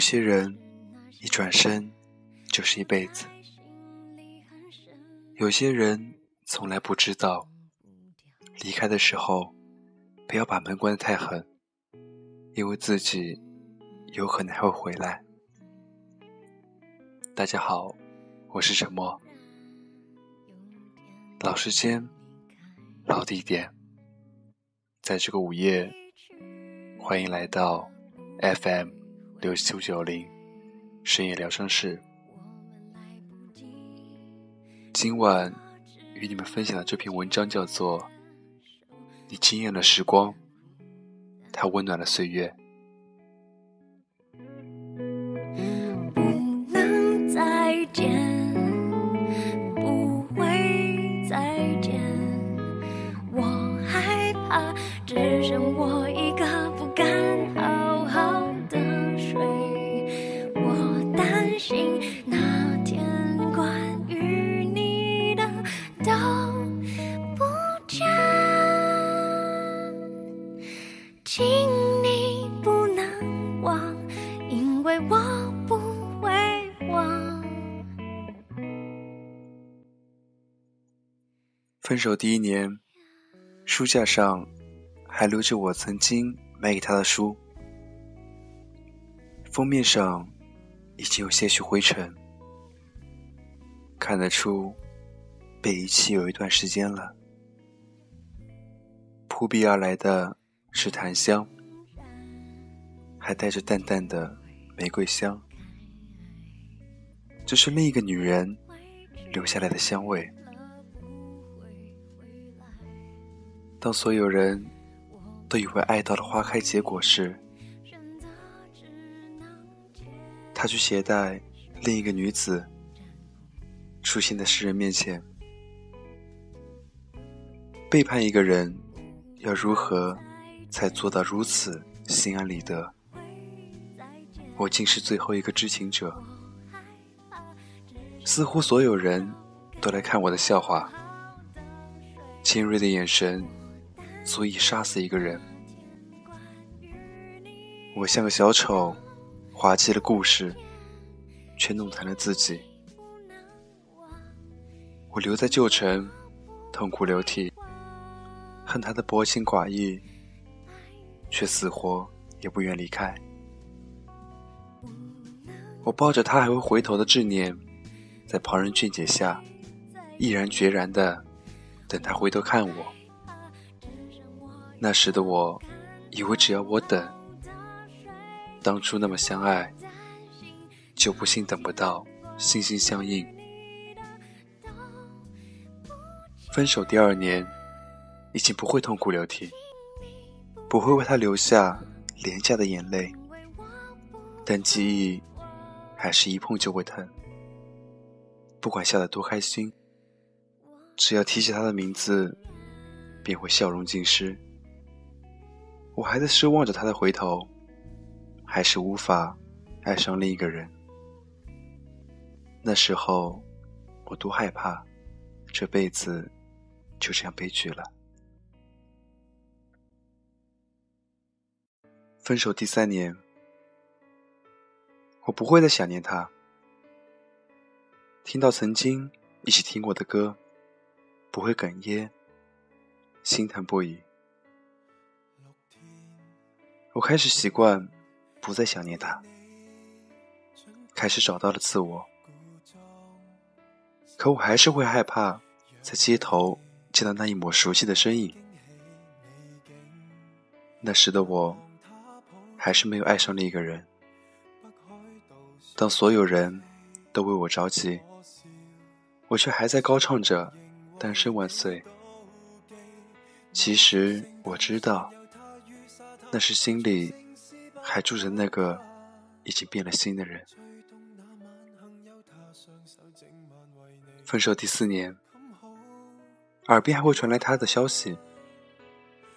有些人一转身就是一辈子，有些人从来不知道，离开的时候不要把门关得太狠，因为自己有可能还会回来。大家好，我是沉默，老时间，老地点，在这个午夜，欢迎来到 FM。六七九零深夜疗伤室，今晚与你们分享的这篇文章叫做《你惊艳了时光，它温暖了岁月》。分手第一年，书架上还留着我曾经买给他的书，封面上已经有些许灰尘，看得出被遗弃有一段时间了。扑鼻而来的是檀香，还带着淡淡的玫瑰香，这是另一个女人留下来的香味。当所有人都以为爱到了花开结果时，他去携带另一个女子出现在世人面前。背叛一个人，要如何才做到如此心安理得？我竟是最后一个知情者，似乎所有人都来看我的笑话，尖锐的眼神。足以杀死一个人。我像个小丑，滑稽的故事，却弄残了自己。我留在旧城，痛哭流涕，恨他的薄情寡义，却死活也不愿离开。我抱着他还会回头的执念，在旁人劝解下，毅然决然的等他回头看我。那时的我，以为只要我等，当初那么相爱，就不信等不到心心相印。分手第二年，已经不会痛哭流涕，不会为他流下廉价的眼泪，但记忆还是一碰就会疼。不管笑得多开心，只要提起他的名字，便会笑容尽失。我还在奢望着他的回头，还是无法爱上另一个人。那时候，我多害怕，这辈子就这样悲剧了。分手第三年，我不会再想念他。听到曾经一起听过的歌，不会哽咽，心疼不已。我开始习惯，不再想念他，开始找到了自我。可我还是会害怕，在街头见到那一抹熟悉的身影。那时的我，还是没有爱上另一个人。当所有人都为我着急，我却还在高唱着“单身万岁”。其实我知道。那是心里还住着那个已经变了心的人。分手第四年，耳边还会传来他的消息。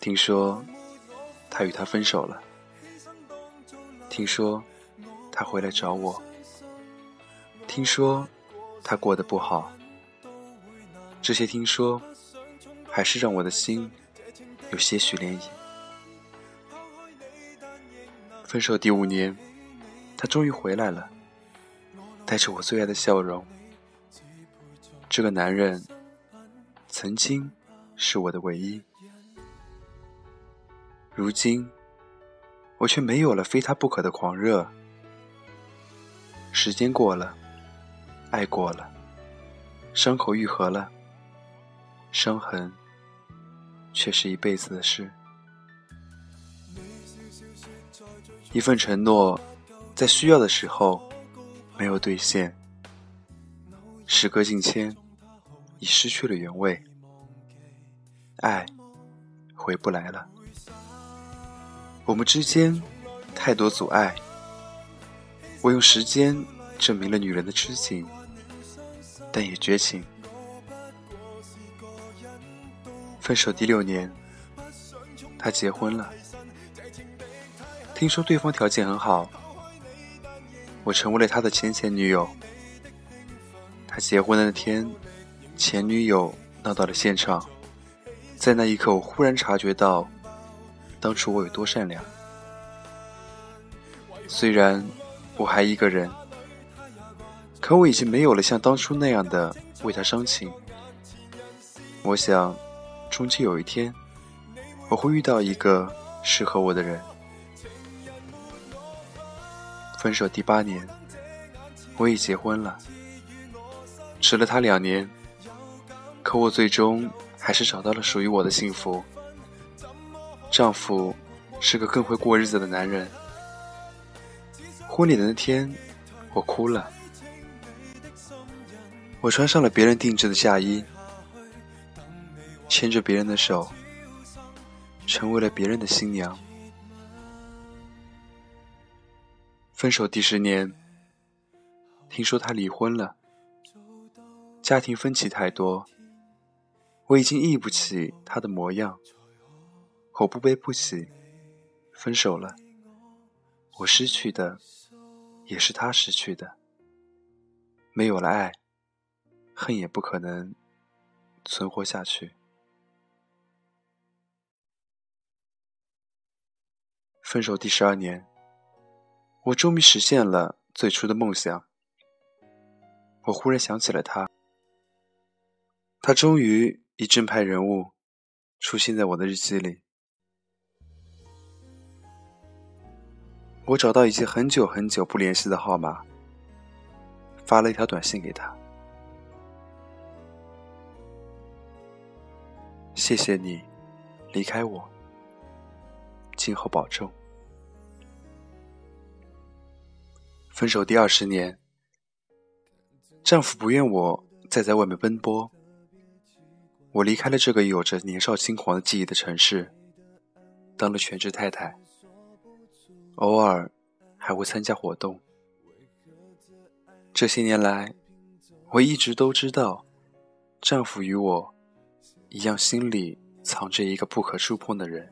听说他与他分手了。听说他回来找我。听说他过得不好。这些听说，还是让我的心有些许涟漪。分手第五年，他终于回来了，带着我最爱的笑容。这个男人曾经是我的唯一，如今我却没有了非他不可的狂热。时间过了，爱过了，伤口愈合了，伤痕却是一辈子的事。一份承诺，在需要的时候没有兑现，时隔境迁，已失去了原味，爱回不来了。我们之间太多阻碍，我用时间证明了女人的痴情，但也绝情。分手第六年，他结婚了。听说对方条件很好，我成为了他的前前女友。他结婚的那天，前女友闹到了现场，在那一刻，我忽然察觉到，当初我有多善良。虽然我还一个人，可我已经没有了像当初那样的为他伤情。我想，终究有一天，我会遇到一个适合我的人。分手第八年，我已结婚了，迟了他两年，可我最终还是找到了属于我的幸福。丈夫是个更会过日子的男人。婚礼的那天，我哭了，我穿上了别人定制的嫁衣，牵着别人的手，成为了别人的新娘。分手第十年，听说他离婚了，家庭分歧太多，我已经忆不起他的模样，我不悲不喜，分手了，我失去的也是他失去的，没有了爱，恨也不可能存活下去。分手第十二年。我终于实现了最初的梦想。我忽然想起了他，他终于以正派人物出现在我的日记里。我找到已经很久很久不联系的号码，发了一条短信给他：“谢谢你离开我，今后保重。”分手第二十年，丈夫不愿我再在外面奔波，我离开了这个有着年少轻狂的记忆的城市，当了全职太太，偶尔还会参加活动。这些年来，我一直都知道，丈夫与我一样，心里藏着一个不可触碰的人，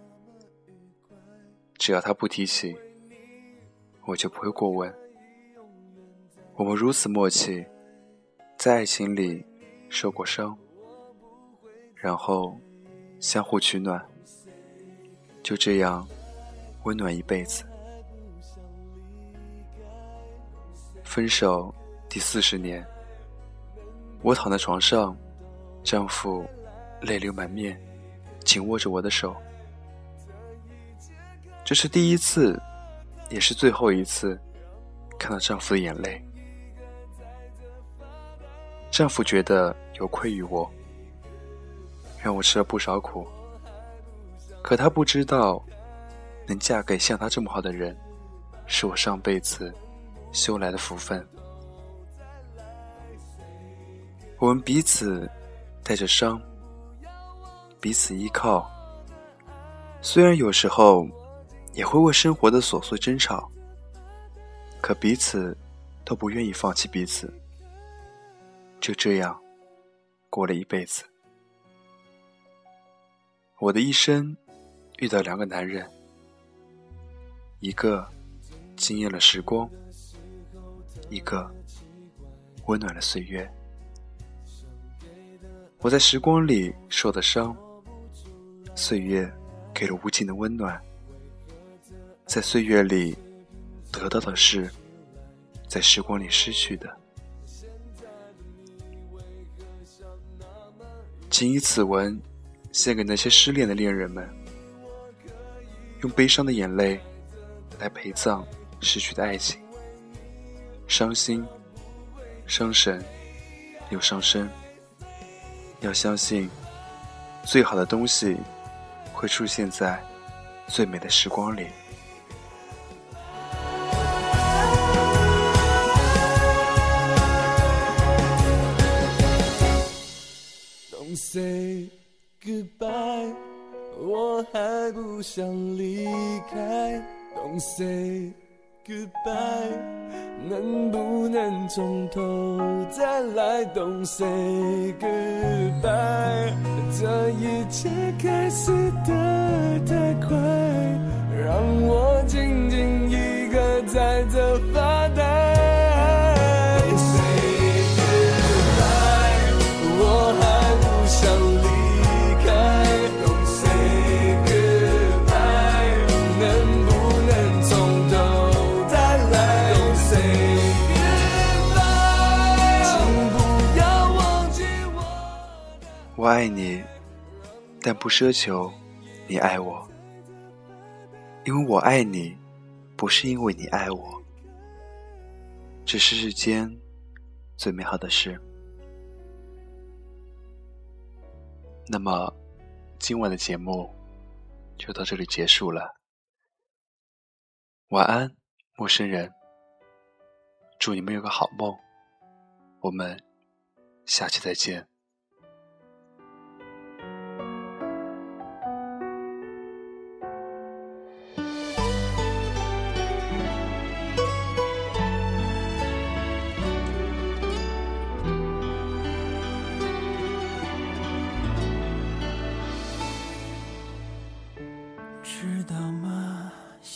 只要他不提起，我就不会过问。我们如此默契，在爱情里受过伤，然后相互取暖，就这样温暖一辈子。分手第四十年，我躺在床上，丈夫泪流满面，紧握着我的手。这是第一次，也是最后一次，看到丈夫的眼泪。丈夫觉得有愧于我，让我吃了不少苦。可他不知道，能嫁给像他这么好的人，是我上辈子修来的福分。我们彼此带着伤，彼此依靠。虽然有时候也会为生活的琐碎争吵，可彼此都不愿意放弃彼此。就这样，过了一辈子。我的一生遇到两个男人，一个惊艳了时光，一个温暖了岁月。我在时光里受的伤，岁月给了无尽的温暖。在岁月里得到的是在时光里失去的。请以此文献给那些失恋的恋人们，用悲伤的眼泪来陪葬逝去的爱情。伤心、伤神又伤身。要相信，最好的东西会出现在最美的时光里。Say goodbye，我还不想离开。Don't say goodbye，能不能从头再来？Don't say goodbye，这一切开始的太快，让我静静一个在这发呆。爱你，但不奢求你爱我，因为我爱你，不是因为你爱我，只是世间最美好的事。那么，今晚的节目就到这里结束了。晚安，陌生人。祝你们有个好梦。我们下期再见。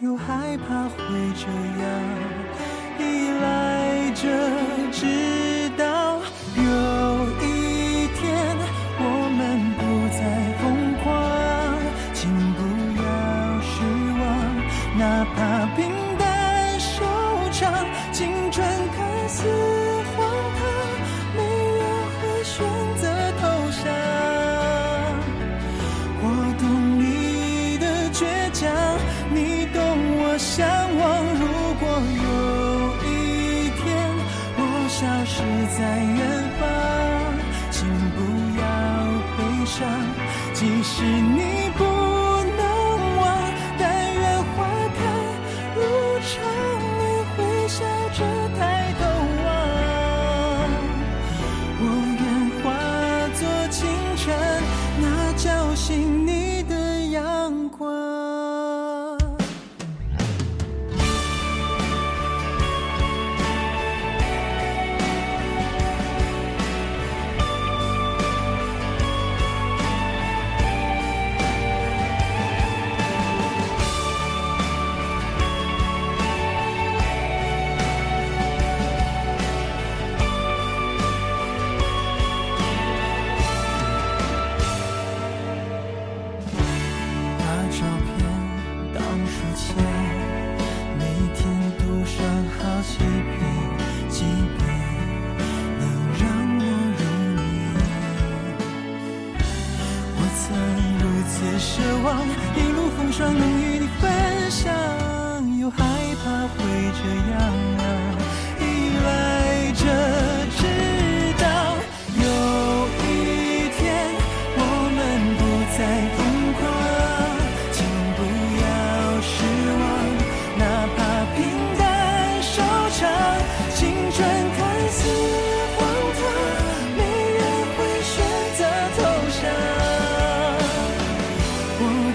又害怕会这样。消失在远方，请不要悲伤，即使你不曾如此奢望一路风霜能与你分享，又害怕会这样。我。